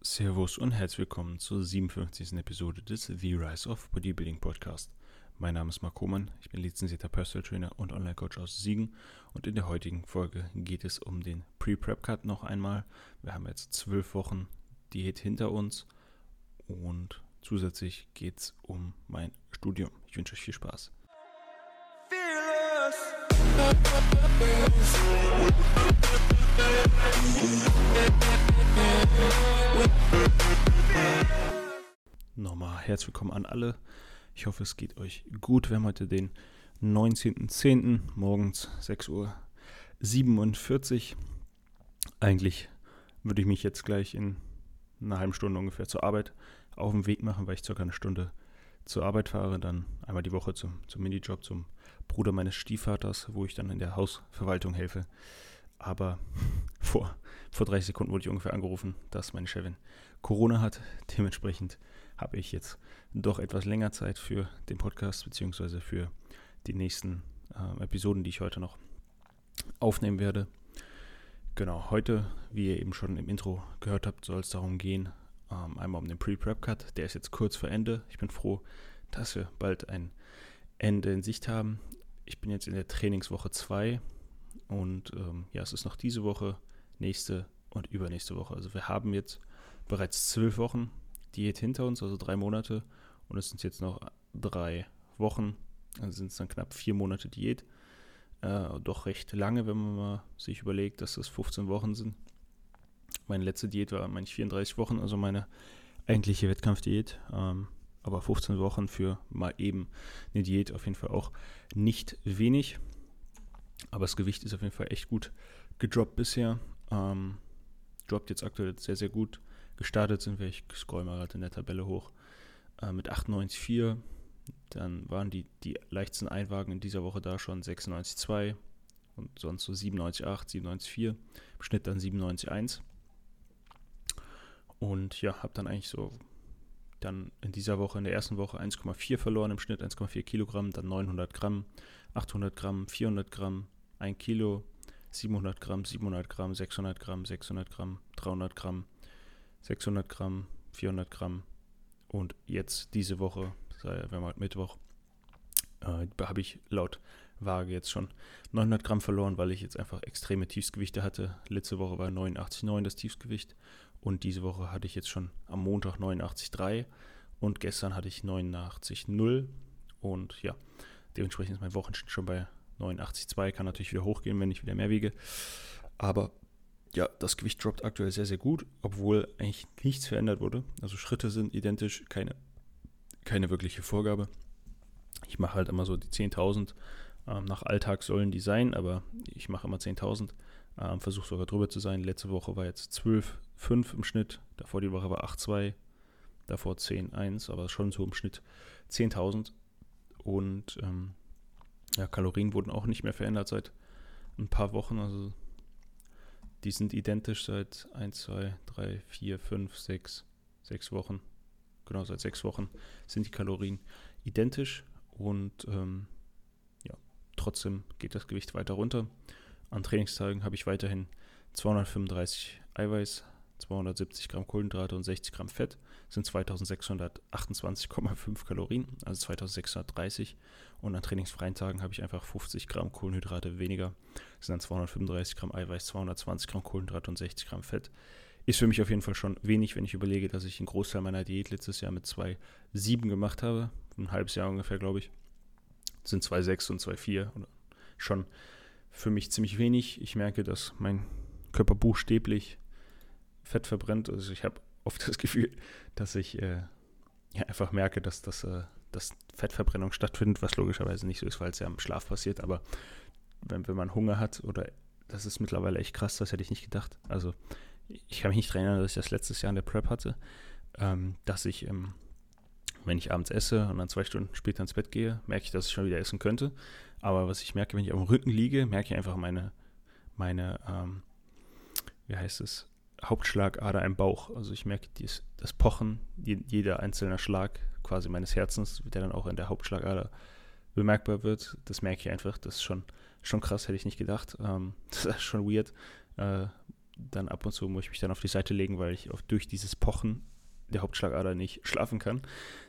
Servus und herzlich willkommen zur 57. Episode des The Rise of Bodybuilding Podcast. Mein Name ist Marc Hohmann, ich bin lizenzierter Personal Trainer und Online-Coach aus Siegen und in der heutigen Folge geht es um den Pre-Prep-Cut noch einmal. Wir haben jetzt zwölf Wochen Diät hinter uns und zusätzlich geht es um mein Studium. Ich wünsche euch viel Spaß. Nochmal herzlich willkommen an alle. Ich hoffe, es geht euch gut. Wir haben heute den 19.10. morgens 6.47 Uhr. Eigentlich würde ich mich jetzt gleich in einer halben Stunde ungefähr zur Arbeit auf den Weg machen, weil ich circa eine Stunde zur Arbeit fahre, dann einmal die Woche zum, zum Minijob, zum Bruder meines Stiefvaters, wo ich dann in der Hausverwaltung helfe. Aber vor, vor 30 Sekunden wurde ich ungefähr angerufen, dass meine Chefin Corona hat. Dementsprechend habe ich jetzt doch etwas länger Zeit für den Podcast, beziehungsweise für die nächsten äh, Episoden, die ich heute noch aufnehmen werde. Genau, heute, wie ihr eben schon im Intro gehört habt, soll es darum gehen, ähm, einmal um den Pre-Prep-Cut. Der ist jetzt kurz vor Ende. Ich bin froh, dass wir bald ein Ende in Sicht haben. Ich bin jetzt in der Trainingswoche 2 und ähm, ja, es ist noch diese Woche, nächste und übernächste Woche. Also wir haben jetzt bereits zwölf Wochen Diät hinter uns, also drei Monate. Und es sind jetzt noch drei Wochen, also sind es dann knapp vier Monate Diät. Äh, doch recht lange, wenn man mal sich überlegt, dass das 15 Wochen sind. Meine letzte Diät war, meine ich, 34 Wochen, also meine eigentliche Wettkampfdiät. Ähm, aber 15 Wochen für mal eben eine Diät auf jeden Fall auch nicht wenig. Aber das Gewicht ist auf jeden Fall echt gut gedroppt bisher. Ähm, droppt jetzt aktuell sehr, sehr gut. Gestartet sind wir, ich scroll mal gerade in der Tabelle hoch, äh, mit 98,4. Dann waren die, die leichtesten Einwagen in dieser Woche da schon 96,2 und sonst so 97,8, 97,4. Im Schnitt dann 97,1. Und ja, habe dann eigentlich so dann in dieser Woche, in der ersten Woche 1,4 verloren im Schnitt, 1,4 Kilogramm, dann 900 Gramm, 800 Gramm, 400 Gramm, 1 Kilo, 700 Gramm, 700 Gramm, 600 Gramm, 600 Gramm, 300 Gramm, 600 Gramm, 400 Gramm. Und jetzt diese Woche, haben heute Mittwoch, äh, habe ich laut Waage jetzt schon 900 Gramm verloren, weil ich jetzt einfach extreme Tiefsgewichte hatte. Letzte Woche war 89,9 das Tiefsgewicht und diese Woche hatte ich jetzt schon am Montag 89,3 und gestern hatte ich 89,0 und ja, dementsprechend ist mein Wochenschnitt schon bei 89,2. Kann natürlich wieder hochgehen, wenn ich wieder mehr wiege. Aber ja, das Gewicht droppt aktuell sehr, sehr gut, obwohl eigentlich nichts verändert wurde. Also Schritte sind identisch, keine, keine wirkliche Vorgabe. Ich mache halt immer so die 10.000. Ähm, nach Alltag sollen die sein, aber ich mache immer 10.000. Ähm, Versuche sogar drüber zu sein. Letzte Woche war jetzt 12,5 im Schnitt. Davor die Woche war 8,2. Davor 10,1, aber schon so im Schnitt 10.000. Und ähm, ja, Kalorien wurden auch nicht mehr verändert seit ein paar Wochen. Also die sind identisch seit 1, 2, 3, 4, 5, 6, 6 Wochen. Genau, seit 6 Wochen sind die Kalorien identisch und ähm, ja, trotzdem geht das Gewicht weiter runter. An Trainingstagen habe ich weiterhin 235 Eiweiß, 270 Gramm Kohlenhydrate und 60 Gramm Fett sind 2628,5 Kalorien, also 2630. Und an trainingsfreien Tagen habe ich einfach 50 Gramm Kohlenhydrate weniger, sind dann 235 Gramm Eiweiß, 220 Gramm Kohlenhydrate und 60 Gramm Fett. Ist für mich auf jeden Fall schon wenig, wenn ich überlege, dass ich einen Großteil meiner Diät letztes Jahr mit 2,7 gemacht habe. Ein halbes Jahr ungefähr, glaube ich. Das sind 2,6 und 2,4. Schon für mich ziemlich wenig. Ich merke, dass mein Körper buchstäblich Fett verbrennt. Also ich habe oft das Gefühl, dass ich äh, ja, einfach merke, dass, das, äh, dass Fettverbrennung stattfindet, was logischerweise nicht so ist, weil es ja im Schlaf passiert. Aber wenn, wenn man Hunger hat oder das ist mittlerweile echt krass, das hätte ich nicht gedacht. Also ich kann mich nicht erinnern, dass ich das letztes Jahr in der Prep hatte, ähm, dass ich, ähm, wenn ich abends esse und dann zwei Stunden später ins Bett gehe, merke ich, dass ich schon wieder essen könnte. Aber was ich merke, wenn ich am Rücken liege, merke ich einfach meine, meine, ähm, wie heißt es, Hauptschlagader im Bauch. Also ich merke dies, das Pochen, die, jeder einzelne Schlag quasi meines Herzens, der dann auch in der Hauptschlagader bemerkbar wird. Das merke ich einfach. Das ist schon, schon krass, hätte ich nicht gedacht. Ähm, das ist schon weird. Äh, dann ab und zu muss ich mich dann auf die Seite legen, weil ich auch durch dieses Pochen der Hauptschlagader nicht schlafen kann.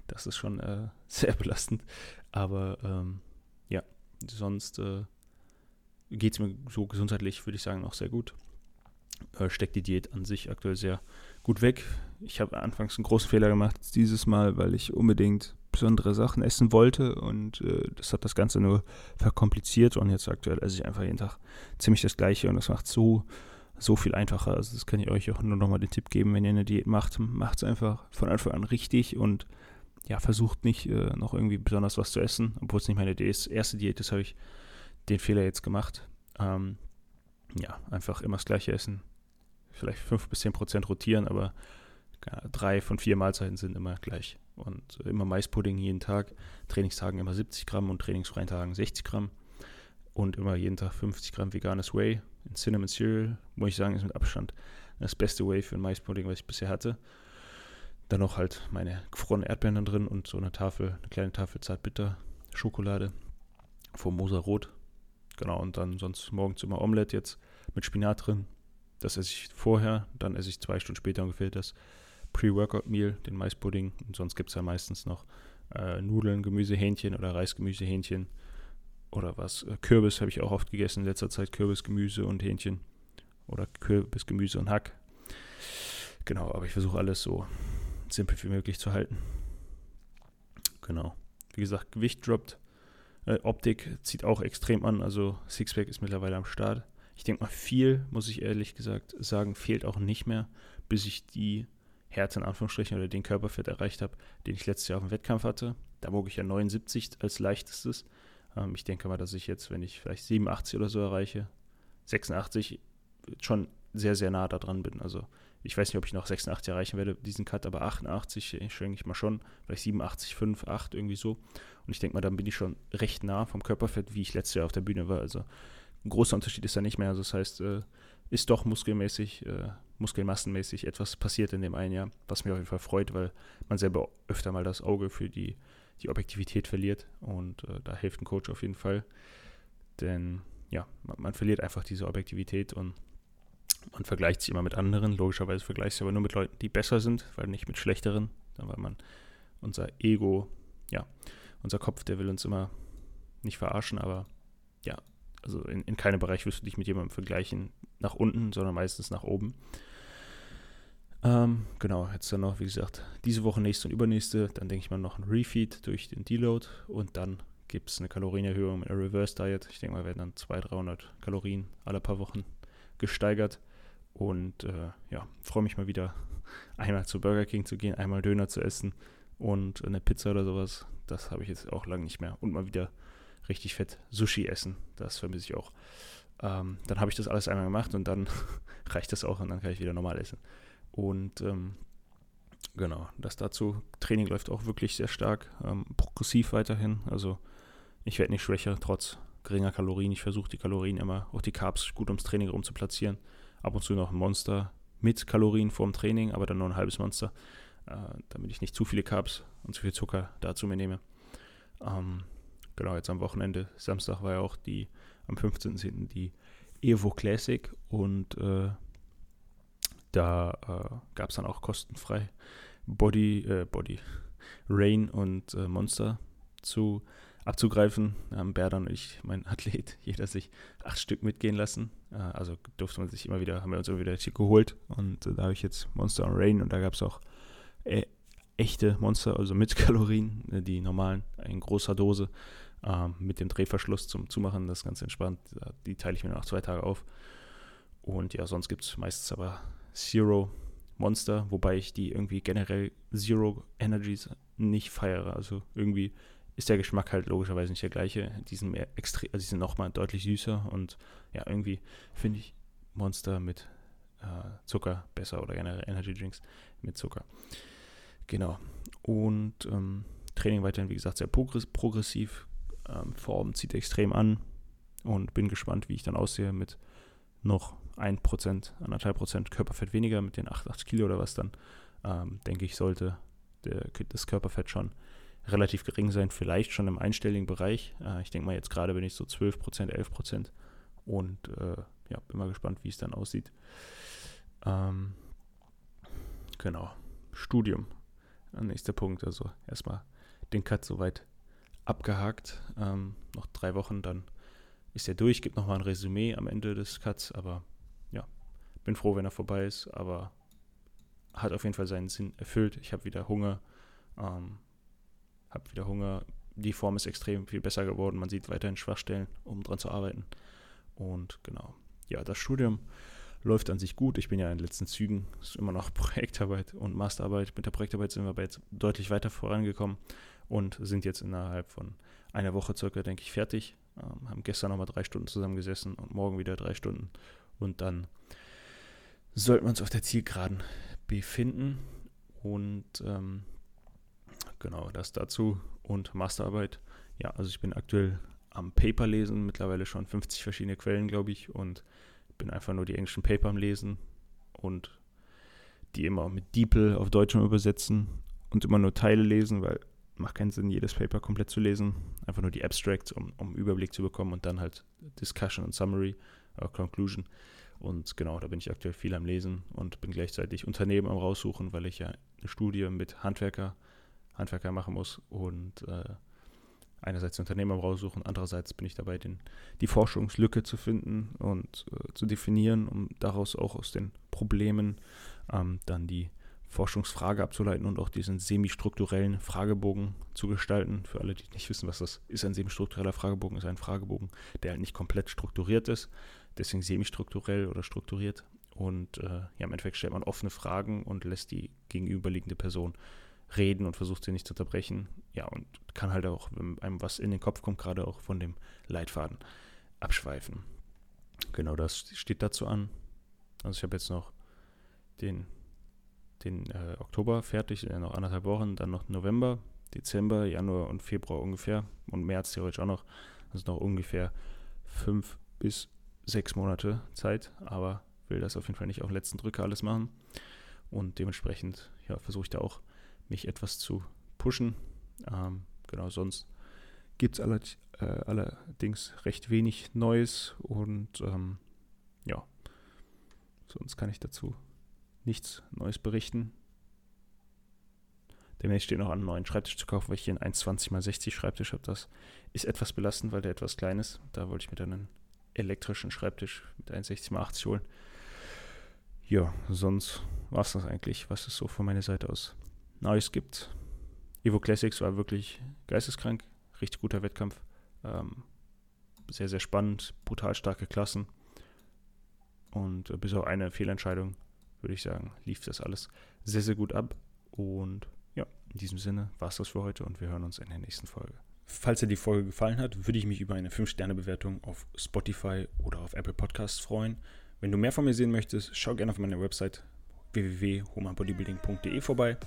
Das ist schon äh, sehr belastend. Aber ähm, ja, sonst äh, geht es mir so gesundheitlich, würde ich sagen, auch sehr gut. Äh, steckt die Diät an sich aktuell sehr gut weg. Ich habe anfangs einen großen Fehler gemacht dieses Mal, weil ich unbedingt besondere Sachen essen wollte und äh, das hat das Ganze nur verkompliziert und jetzt aktuell esse ich einfach jeden Tag ziemlich das Gleiche und das macht so so viel einfacher. Also das kann ich euch auch nur nochmal den Tipp geben, wenn ihr eine Diät macht, macht es einfach von Anfang an richtig und ja, versucht nicht äh, noch irgendwie besonders was zu essen, obwohl es nicht meine Idee ist. Erste Diät, das habe ich den Fehler jetzt gemacht. Ähm, ja, einfach immer das gleiche essen. Vielleicht 5 bis 10 Prozent rotieren, aber drei von vier Mahlzeiten sind immer gleich. Und immer Maispudding jeden Tag, Trainingstagen immer 70 Gramm und trainingsfreien Tagen 60 Gramm. Und immer jeden Tag 50 Gramm veganes Whey in Cinnamon Cereal, muss ich sagen, ist mit Abstand das beste Whey für ein Maispudding, was ich bisher hatte. Dann noch halt meine gefrorenen Erdbeeren drin und so eine Tafel, eine kleine Tafel Zartbitter Schokolade vom Moser Rot. Genau, und dann sonst morgens immer Omelette jetzt mit Spinat drin. Das esse ich vorher, dann esse ich zwei Stunden später ungefähr das Pre-Workout-Meal, den Maispudding. Und sonst gibt es ja meistens noch äh, Nudeln, Gemüsehähnchen oder Reisgemüsehähnchen oder was. Äh, Kürbis habe ich auch oft gegessen in letzter Zeit. Kürbis, Gemüse und Hähnchen. Oder Kürbis, Gemüse und Hack. Genau, aber ich versuche alles so simpel wie möglich zu halten. Genau. Wie gesagt, Gewicht droppt. Äh, Optik zieht auch extrem an. Also Sixpack ist mittlerweile am Start. Ich denke mal, viel, muss ich ehrlich gesagt sagen, fehlt auch nicht mehr, bis ich die Härte in Anführungsstrichen oder den Körperfett erreicht habe, den ich letztes Jahr auf dem Wettkampf hatte. Da wog ich ja 79 als leichtestes. Ähm, ich denke mal, dass ich jetzt, wenn ich vielleicht 87 oder so erreiche, 86 schon sehr, sehr nah da dran bin. Also ich weiß nicht, ob ich noch 86 erreichen werde, diesen Cut, aber 88 denke ich mal schon, vielleicht 87, 5, 8, irgendwie so. Und ich denke mal, dann bin ich schon recht nah vom Körperfett, wie ich letztes Jahr auf der Bühne war. Also ein großer Unterschied ist da nicht mehr. Also das heißt, äh, ist doch muskelmäßig, äh, muskelmassenmäßig etwas passiert in dem einen Jahr, was mich auf jeden Fall freut, weil man selber öfter mal das Auge für die die Objektivität verliert. Und äh, da hilft ein Coach auf jeden Fall. Denn ja, man, man, verliert einfach diese Objektivität und man vergleicht sich immer mit anderen. Logischerweise vergleicht sich aber nur mit Leuten, die besser sind, weil nicht mit schlechteren. Weil man unser Ego, ja, unser Kopf, der will uns immer nicht verarschen, aber ja, also in, in keinem Bereich wirst du dich mit jemandem vergleichen nach unten, sondern meistens nach oben. Ähm, genau, jetzt dann noch, wie gesagt, diese Woche, nächste und übernächste. Dann denke ich mal noch ein Refeed durch den Deload und dann gibt es eine Kalorienerhöhung mit einer Reverse Diet. Ich denke mal, werden dann 200, 300 Kalorien alle paar Wochen gesteigert. Und äh, ja, freue mich mal wieder, einmal zu Burger King zu gehen, einmal Döner zu essen und eine Pizza oder sowas. Das habe ich jetzt auch lange nicht mehr. Und mal wieder richtig fett Sushi essen. Das vermisse ich auch. Ähm, dann habe ich das alles einmal gemacht und dann reicht das auch und dann kann ich wieder normal essen. Und ähm, genau, das dazu. Training läuft auch wirklich sehr stark, ähm, progressiv weiterhin. Also ich werde nicht schwächer, trotz geringer Kalorien. Ich versuche die Kalorien immer, auch die Carbs gut ums Training rum zu platzieren. Ab und zu noch ein Monster mit Kalorien vorm Training, aber dann nur ein halbes Monster, äh, damit ich nicht zu viele Carbs und zu viel Zucker dazu mir nehme. Ähm, genau, jetzt am Wochenende, Samstag war ja auch die, am 15.10. die Evo Classic und äh, da äh, gab es dann auch kostenfrei Body, äh, Body, Rain und äh, Monster zu abzugreifen. Haben Berdan und ich, mein Athlet, jeder sich acht Stück mitgehen lassen. Äh, also durfte man sich immer wieder, haben wir uns immer wieder geholt. Und äh, da habe ich jetzt Monster und Rain und da gab es auch äh, echte Monster, also mit Kalorien, die normalen, in großer Dose, ähm, mit dem Drehverschluss zum Zumachen. Das ist ganz entspannt. Die teile ich mir nach zwei Tagen auf. Und ja, sonst gibt es meistens aber Zero Monster, wobei ich die irgendwie generell Zero Energies nicht feiere. Also irgendwie ist der Geschmack halt logischerweise nicht der gleiche. Die sind mehr extrem, also die sind nochmal deutlich süßer und ja, irgendwie finde ich Monster mit äh, Zucker besser oder generell Energy Drinks mit Zucker. Genau. Und ähm, Training weiterhin, wie gesagt, sehr progressiv. Ähm, Form zieht extrem an und bin gespannt, wie ich dann aussehe mit noch 1%, 1,5% Körperfett weniger mit den 88 Kilo oder was, dann ähm, denke ich, sollte der, das Körperfett schon relativ gering sein, vielleicht schon im einstelligen Bereich. Äh, ich denke mal, jetzt gerade bin ich so 12%, 11% und äh, ja, bin mal gespannt, wie es dann aussieht. Ähm, genau. Studium. Nächster Punkt. Also erstmal den Cut soweit abgehakt. Ähm, noch drei Wochen, dann ist er durch. Gibt nochmal ein Resümee am Ende des Cuts, aber ja, bin froh, wenn er vorbei ist. Aber hat auf jeden Fall seinen Sinn erfüllt. Ich habe wieder Hunger. Ähm, habe wieder Hunger. Die Form ist extrem viel besser geworden. Man sieht weiterhin Schwachstellen, um dran zu arbeiten. Und genau. Ja, das Studium läuft an sich gut. Ich bin ja in den letzten Zügen. Es ist immer noch Projektarbeit und Masterarbeit. Mit der Projektarbeit sind wir aber jetzt deutlich weiter vorangekommen und sind jetzt innerhalb von einer Woche circa, denke ich, fertig. Ähm, haben gestern nochmal drei Stunden zusammengesessen und morgen wieder drei Stunden. Und dann sollten wir uns auf der Zielgeraden befinden. Und ähm, genau, das dazu. Und Masterarbeit. Ja, also ich bin aktuell am Paper lesen, mittlerweile schon 50 verschiedene Quellen, glaube ich. Und bin einfach nur die englischen Paper am Lesen und die immer mit DeepL auf Deutsch übersetzen und immer nur Teile lesen, weil macht keinen Sinn, jedes Paper komplett zu lesen. Einfach nur die Abstracts, um, um Überblick zu bekommen und dann halt Discussion und Summary, äh, Conclusion. Und genau, da bin ich aktuell viel am Lesen und bin gleichzeitig Unternehmen am raussuchen, weil ich ja eine Studie mit Handwerker, Handwerker machen muss und äh, einerseits Unternehmen am raussuchen, andererseits bin ich dabei, den, die Forschungslücke zu finden und äh, zu definieren, um daraus auch aus den Problemen ähm, dann die Forschungsfrage abzuleiten und auch diesen semi-strukturellen Fragebogen zu gestalten. Für alle, die nicht wissen, was das ist, ein semi-struktureller Fragebogen ist ein Fragebogen, der halt nicht komplett strukturiert ist, deswegen semi-strukturell oder strukturiert. Und äh, ja, im Endeffekt stellt man offene Fragen und lässt die gegenüberliegende Person reden und versucht sie nicht zu unterbrechen. Ja, und kann halt auch, wenn einem was in den Kopf kommt, gerade auch von dem Leitfaden abschweifen. Genau das steht dazu an. Also ich habe jetzt noch den den äh, Oktober fertig, äh, noch anderthalb Wochen, dann noch November, Dezember, Januar und Februar ungefähr und März theoretisch auch noch. Also noch ungefähr fünf bis sechs Monate Zeit, aber will das auf jeden Fall nicht auf den letzten Drücker alles machen. Und dementsprechend ja, versuche ich da auch, mich etwas zu pushen. Ähm, genau, sonst gibt es aller, äh, allerdings recht wenig Neues und ähm, ja, sonst kann ich dazu nichts Neues berichten. Demnächst steht noch an, einen neuen Schreibtisch zu kaufen, weil ich hier einen 1,20 x 60 Schreibtisch habe. Das ist etwas belastend, weil der etwas klein ist. Da wollte ich mir dann einen elektrischen Schreibtisch mit 1,60 x 80 holen. Ja, sonst war es das eigentlich, was es so von meiner Seite aus Neues gibt. Evo Classics war wirklich geisteskrank. Richtig guter Wettkampf. Ähm, sehr, sehr spannend. Brutal starke Klassen. Und äh, bis auf eine Fehlentscheidung würde ich sagen, lief das alles sehr, sehr gut ab. Und ja, in diesem Sinne war es das für heute und wir hören uns in der nächsten Folge. Falls dir die Folge gefallen hat, würde ich mich über eine 5-Sterne-Bewertung auf Spotify oder auf Apple Podcasts freuen. Wenn du mehr von mir sehen möchtest, schau gerne auf meiner Website www.humanbodybuilding.de vorbei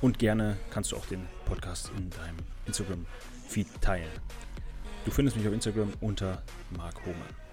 und gerne kannst du auch den Podcast in deinem Instagram-Feed teilen. Du findest mich auf Instagram unter Mark Hohmann.